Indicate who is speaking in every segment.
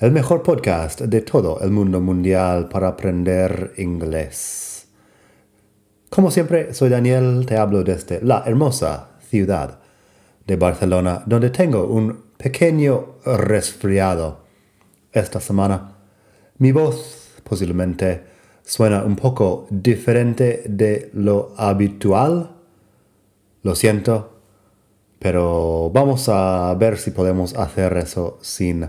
Speaker 1: el mejor podcast de todo el mundo mundial para aprender inglés. Como siempre, soy Daniel, te hablo desde la hermosa ciudad de Barcelona, donde tengo un pequeño resfriado esta semana. Mi voz posiblemente suena un poco diferente de lo habitual. Lo siento, pero vamos a ver si podemos hacer eso sin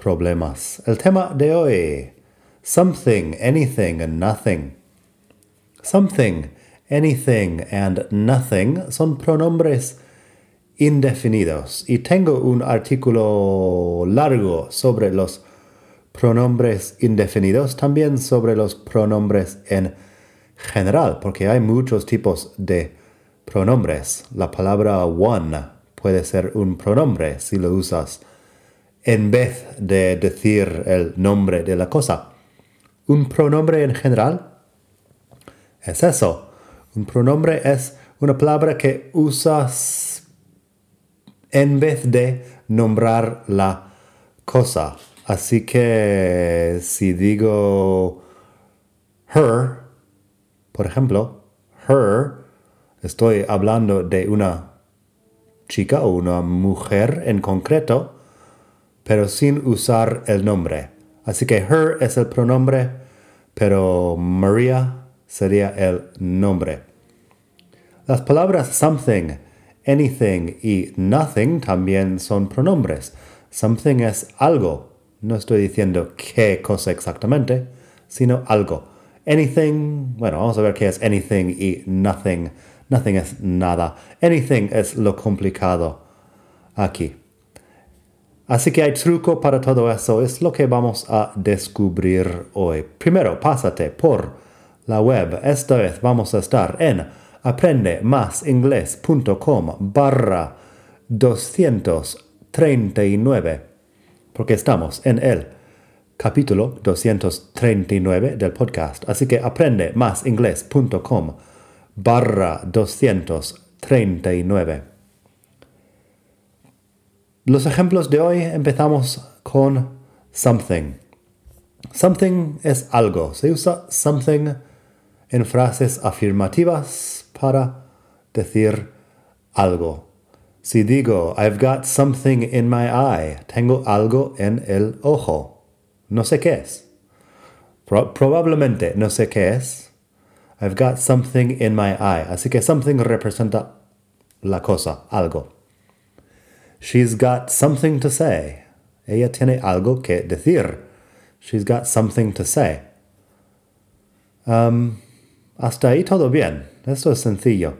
Speaker 1: problemas. El tema de hoy, something, anything and nothing. Something, anything and nothing son pronombres indefinidos y tengo un artículo largo sobre los pronombres indefinidos, también sobre los pronombres en general, porque hay muchos tipos de pronombres. La palabra one puede ser un pronombre si lo usas en vez de decir el nombre de la cosa. Un pronombre en general es eso. Un pronombre es una palabra que usas en vez de nombrar la cosa. Así que si digo her, por ejemplo, her, estoy hablando de una chica o una mujer en concreto pero sin usar el nombre. Así que her es el pronombre, pero Maria sería el nombre. Las palabras something, anything y nothing también son pronombres. Something es algo. No estoy diciendo qué cosa exactamente, sino algo. Anything, bueno, vamos a ver qué es anything y nothing. Nothing es nada. Anything es lo complicado aquí. Así que hay truco para todo eso, es lo que vamos a descubrir hoy. Primero, pásate por la web. Esta vez vamos a estar en aprendemasingles.com barra 239, porque estamos en el capítulo 239 del podcast. Así que aprendemasingles.com barra 239. Los ejemplos de hoy empezamos con something. Something es algo. Se usa something en frases afirmativas para decir algo. Si digo, I've got something in my eye, tengo algo en el ojo. No sé qué es. probablemente no sé qué es. I've got something in my eye. Así que something representa la cosa, algo. She's got something to say. Ella tiene algo que decir. She's got something to say. Um, hasta ahí todo bien. Esto es sencillo.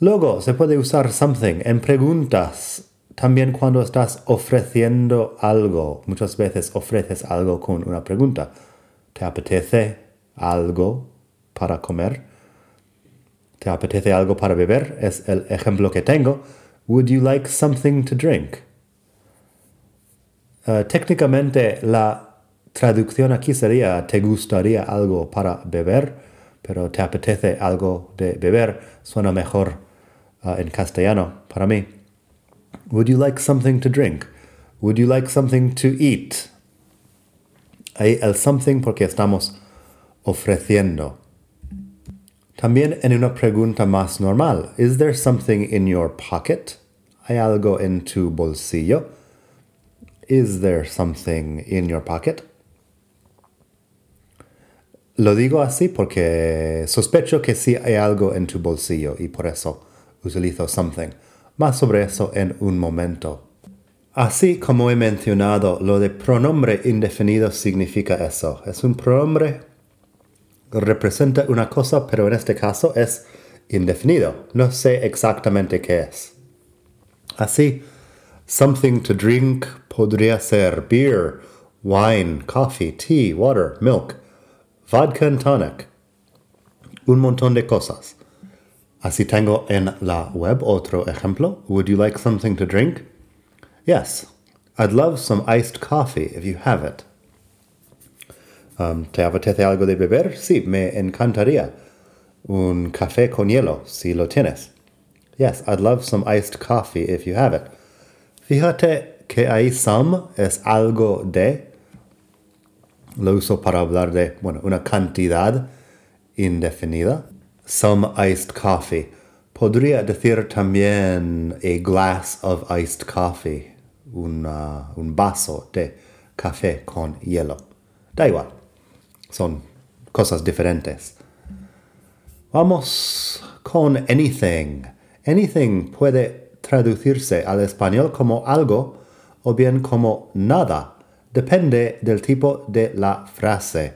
Speaker 1: Luego se puede usar something en preguntas. También cuando estás ofreciendo algo. Muchas veces ofreces algo con una pregunta. ¿Te apetece algo para comer? ¿Te apetece algo para beber? Es el ejemplo que tengo. Would you like something to drink? Uh, técnicamente la traducción aquí sería ¿te gustaría algo para beber? Pero ¿te apetece algo de beber? Suena mejor uh, en castellano para mí. Would you like something to drink? Would you like something to eat? Hay el something porque estamos ofreciendo. También en una pregunta más normal, ¿Is there something in your pocket? ¿Hay algo en tu bolsillo? Is there something in your pocket? Lo digo así porque sospecho que sí hay algo en tu bolsillo y por eso utilizo something. Más sobre eso en un momento. Así como he mencionado, lo de pronombre indefinido significa eso. Es un pronombre representa una cosa, pero en este caso es indefinido. No sé exactamente qué es. Así, something to drink podría ser beer wine, coffee, tea, water, milk, vodka and tonic, un montón de cosas. Así tengo en la web otro ejemplo. Would you like something to drink? Yes, I'd love some iced coffee if you have it. Um, ¿Te apetece algo de beber? Sí, me encantaría. Un café con hielo, si lo tienes. Yes, I'd love some iced coffee if you have it. Fíjate que ahí some es algo de. Lo uso para hablar de, bueno, una cantidad indefinida. Some iced coffee. Podría decir también a glass of iced coffee. Una, un vaso de café con hielo. Da igual. Son cosas diferentes. Vamos con anything. Anything puede traducirse al español como algo o bien como nada. Depende del tipo de la frase.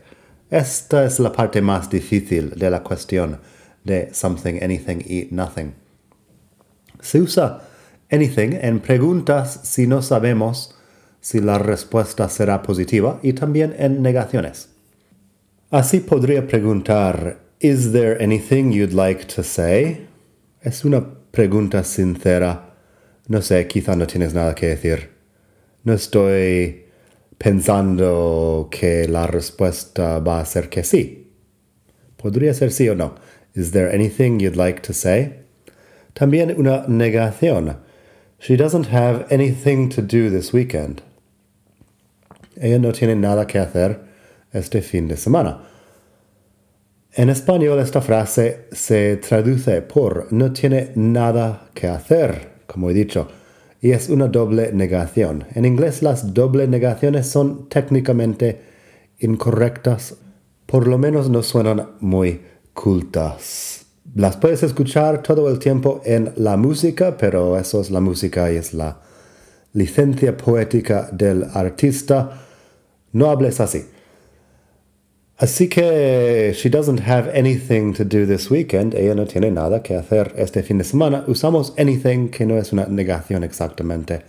Speaker 1: Esta es la parte más difícil de la cuestión de something, anything y nothing. Se usa anything en preguntas si no sabemos si la respuesta será positiva y también en negaciones. Así podría preguntar, Is there anything you'd like to say? Es una pregunta sincera. No sé, quizá no tienes nada que decir. No estoy pensando que la respuesta va a ser que sí. Podría ser sí o no. Is there anything you'd like to say? También una negación. She doesn't have anything to do this weekend. Ella no tiene nada que hacer este fin de semana. En español esta frase se traduce por no tiene nada que hacer, como he dicho, y es una doble negación. En inglés las doble negaciones son técnicamente incorrectas, por lo menos no suenan muy cultas. Las puedes escuchar todo el tiempo en la música, pero eso es la música y es la licencia poética del artista. No hables así. Así que she doesn't have anything to do this weekend. Ella no tiene nada que hacer este fin de semana. Usamos anything que no es una negación exactamente.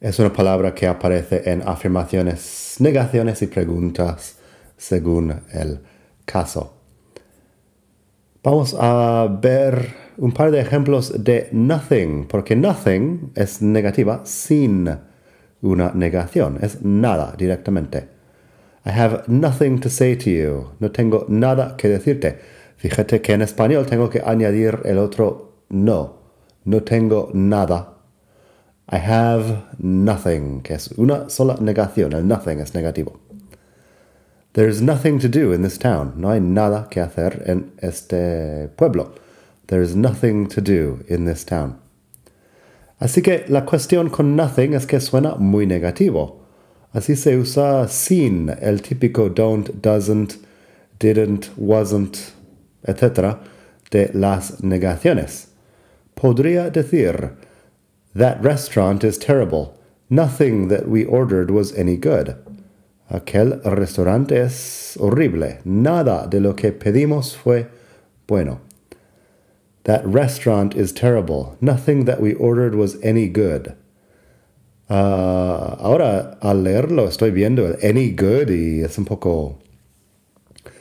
Speaker 1: Es una palabra que aparece en afirmaciones, negaciones y preguntas según el caso. Vamos a ver un par de ejemplos de nothing, porque nothing es negativa sin una negación, es nada directamente. I have nothing to say to you. No tengo nada que decirte. Fíjate que en español tengo que añadir el otro no. No tengo nada. I have nothing, que es una sola negación. El nothing es negativo. There's nothing to do in this town. No hay nada que hacer en este pueblo. There's nothing to do in this town. Así que la cuestión con nothing es que suena muy negativo. Así se usa sin el típico don't, doesn't, didn't, wasn't, etc. de las negaciones. Podría decir, That restaurant is terrible. Nothing that we ordered was any good. Aquel restaurante es horrible. Nada de lo que pedimos fue bueno. That restaurant is terrible. Nothing that we ordered was any good. Uh, ahora, al leerlo, estoy viendo el any good y es un poco...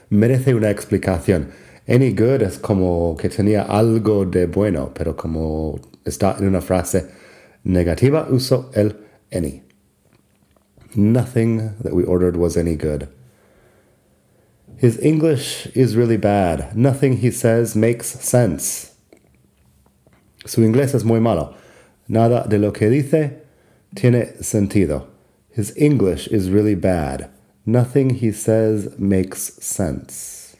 Speaker 1: merece una explicación. Any good es como que tenía algo de bueno, pero como está en una frase negativa, uso el any. Nothing that we ordered was any good. His English is really bad. Nothing he says makes sense. Su inglés es muy malo. Nada de lo que dice tiene sentido. His English is really bad. Nothing he says makes sense.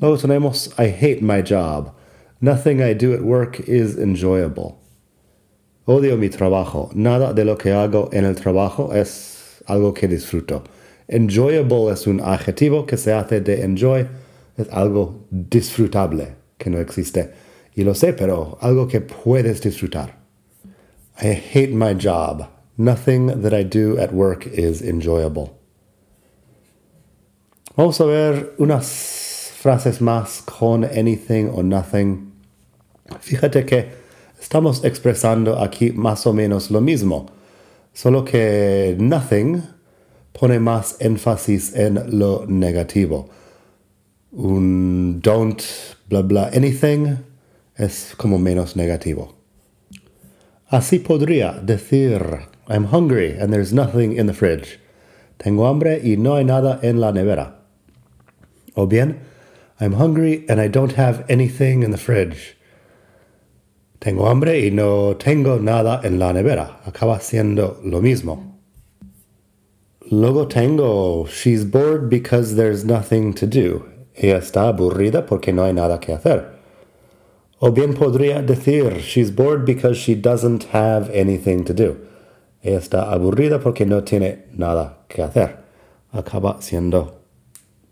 Speaker 1: Luego tenemos I hate my job. Nothing I do at work is enjoyable. Odio mi trabajo. Nada de lo que hago en el trabajo es algo que disfruto. Enjoyable es un adjetivo que se hace de enjoy. Es algo disfrutable que no existe. Y lo sé, pero algo que puedes disfrutar. I hate my job. Nothing that I do at work is enjoyable. Vamos a ver unas frases más con anything o nothing. Fíjate que Estamos expresando aquí más o menos lo mismo. solo que nothing pone más énfasis en lo negativo. Un don't, bla bla, anything es como menos negativo. Así podría decir, I'm hungry and there's nothing in the fridge. Tengo hambre y no hay nada en la nevera. O bien, I'm hungry and I don't have anything in the fridge. Tengo hambre y no tengo nada en la nevera. Acaba siendo lo mismo. Luego tengo, she's bored because there's nothing to do. Ella está aburrida porque no hay nada que hacer. O bien podría decir, she's bored because she doesn't have anything to do. Está aburrida porque no tiene nada que hacer. Acaba siendo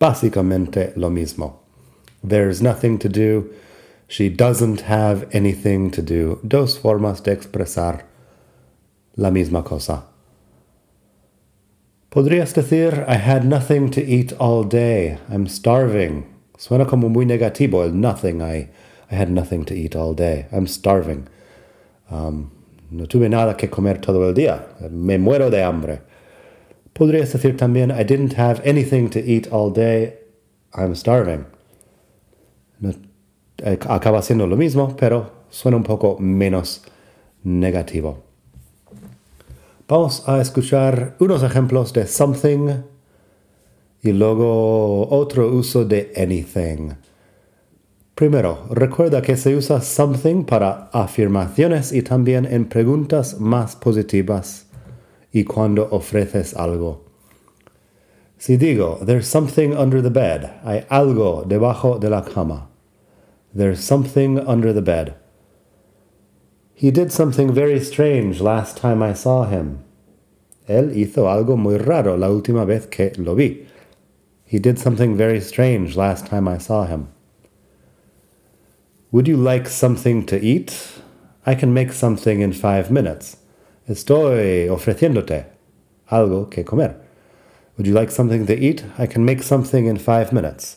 Speaker 1: básicamente lo mismo. There's nothing to do. She doesn't have anything to do. Dos formas de expresar la misma cosa. Podrías decir, I had nothing to eat all day. I'm starving. Suena como muy negativo el nothing. I, I had nothing to eat all day. I'm starving. Um, no tuve nada que comer todo el día. Me muero de hambre. Podrías decir también, I didn't have anything to eat all day. I'm starving. No, eh, acaba siendo lo mismo, pero suena un poco menos negativo. Vamos a escuchar unos ejemplos de something y luego otro uso de anything. Primero, recuerda que se usa something para afirmaciones y también en preguntas más positivas y cuando ofreces algo. Si digo, there's something under the bed, hay algo debajo de la cama. There's something under the bed. He did something very strange last time I saw him. Él hizo algo muy raro la última vez que lo vi. He did something very strange last time I saw him. Would you like something to eat? I can make something in five minutes. Estoy ofreciéndote algo que comer. Would you like something to eat? I can make something in five minutes.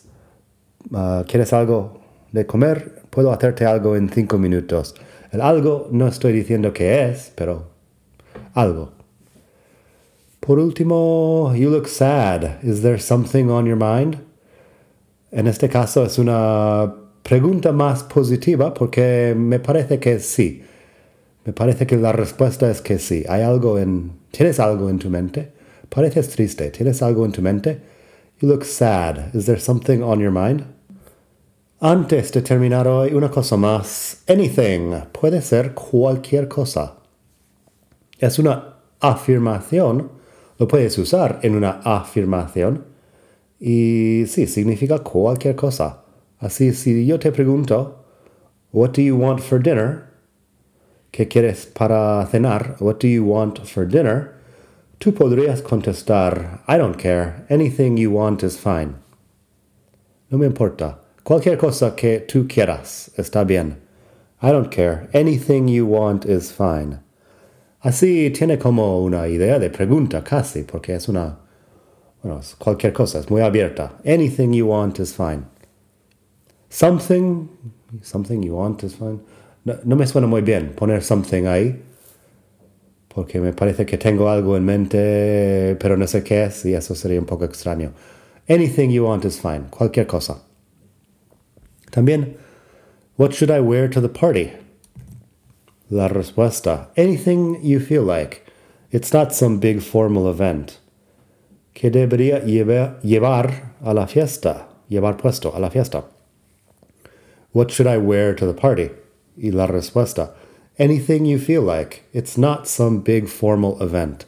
Speaker 1: Uh, ¿Quieres algo de comer? Puedo hacerte algo en cinco minutos. El algo no estoy diciendo que es, pero algo. Por último, you look sad. Is there something on your mind? En este caso es una pregunta más positiva porque me parece que sí. Me parece que la respuesta es que sí. Hay algo en... ¿Tienes algo en tu mente? Pareces triste. ¿Tienes algo en tu mente? You look sad. Is there something on your mind? Antes de terminar hoy, una cosa más. Anything puede ser cualquier cosa. Es una afirmación. Lo puedes usar en una afirmación. Y sí, significa cualquier cosa. Así, si yo te pregunto, What do you want for dinner? ¿Qué quieres para cenar? What do you want for dinner? Tú podrías contestar, I don't care. Anything you want is fine. No me importa. Cualquier cosa que tú quieras está bien. I don't care. Anything you want is fine. Así tiene como una idea de pregunta casi, porque es una, bueno, es cualquier cosa, es muy abierta. Anything you want is fine. Something, something you want is fine. No, no me suena muy bien poner something ahí, porque me parece que tengo algo en mente, pero no sé qué es, y eso sería un poco extraño. Anything you want is fine, cualquier cosa. También, what should I wear to the party? La respuesta, anything you feel like. It's not some big formal event. ¿Qué debería llevar, a la fiesta? Llevar puesto a la fiesta. What should I wear to the party? Y la respuesta, anything you feel like. It's not some big formal event.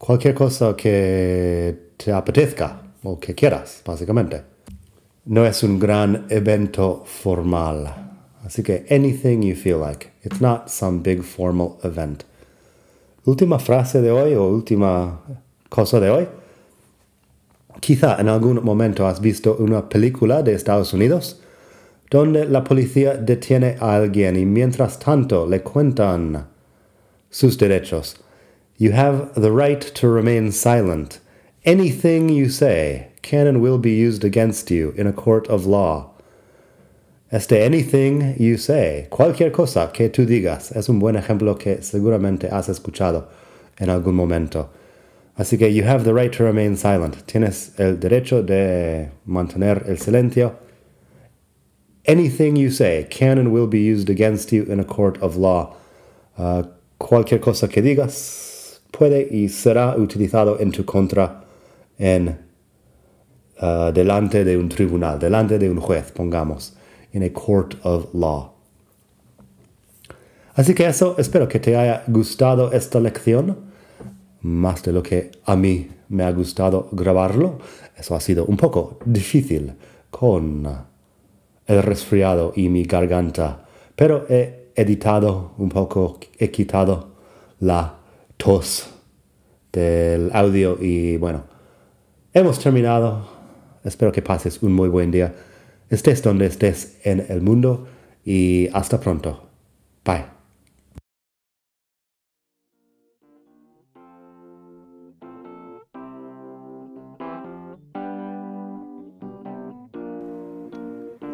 Speaker 1: Cualquier cosa que te apetezca o que quieras, básicamente. No es un gran evento formal. Así que anything you feel like. It's not some big formal event. Última frase de hoy o última cosa de hoy. Quizá en algún momento has visto una película de Estados Unidos donde la policía detiene a alguien y mientras tanto le cuentan sus derechos. You have the right to remain silent. Anything you say can and will be used against you in a court of law. Este anything you say, cualquier cosa que tú digas, es un buen ejemplo que seguramente has escuchado en algún momento. Así que you have the right to remain silent. Tienes el derecho de mantener el silencio. Anything you say can and will be used against you in a court of law. Uh, cualquier cosa que digas puede y será utilizado en tu contra en uh, delante de un tribunal, delante de un juez, pongamos in a court of law. Así que eso, espero que te haya gustado esta lección, más de lo que a mí me ha gustado grabarlo. Eso ha sido un poco difícil con el resfriado y mi garganta, pero he editado un poco, he quitado la tos del audio y bueno, hemos terminado. Espero que pases un muy buen día estés donde estés en el mundo y hasta pronto. Bye.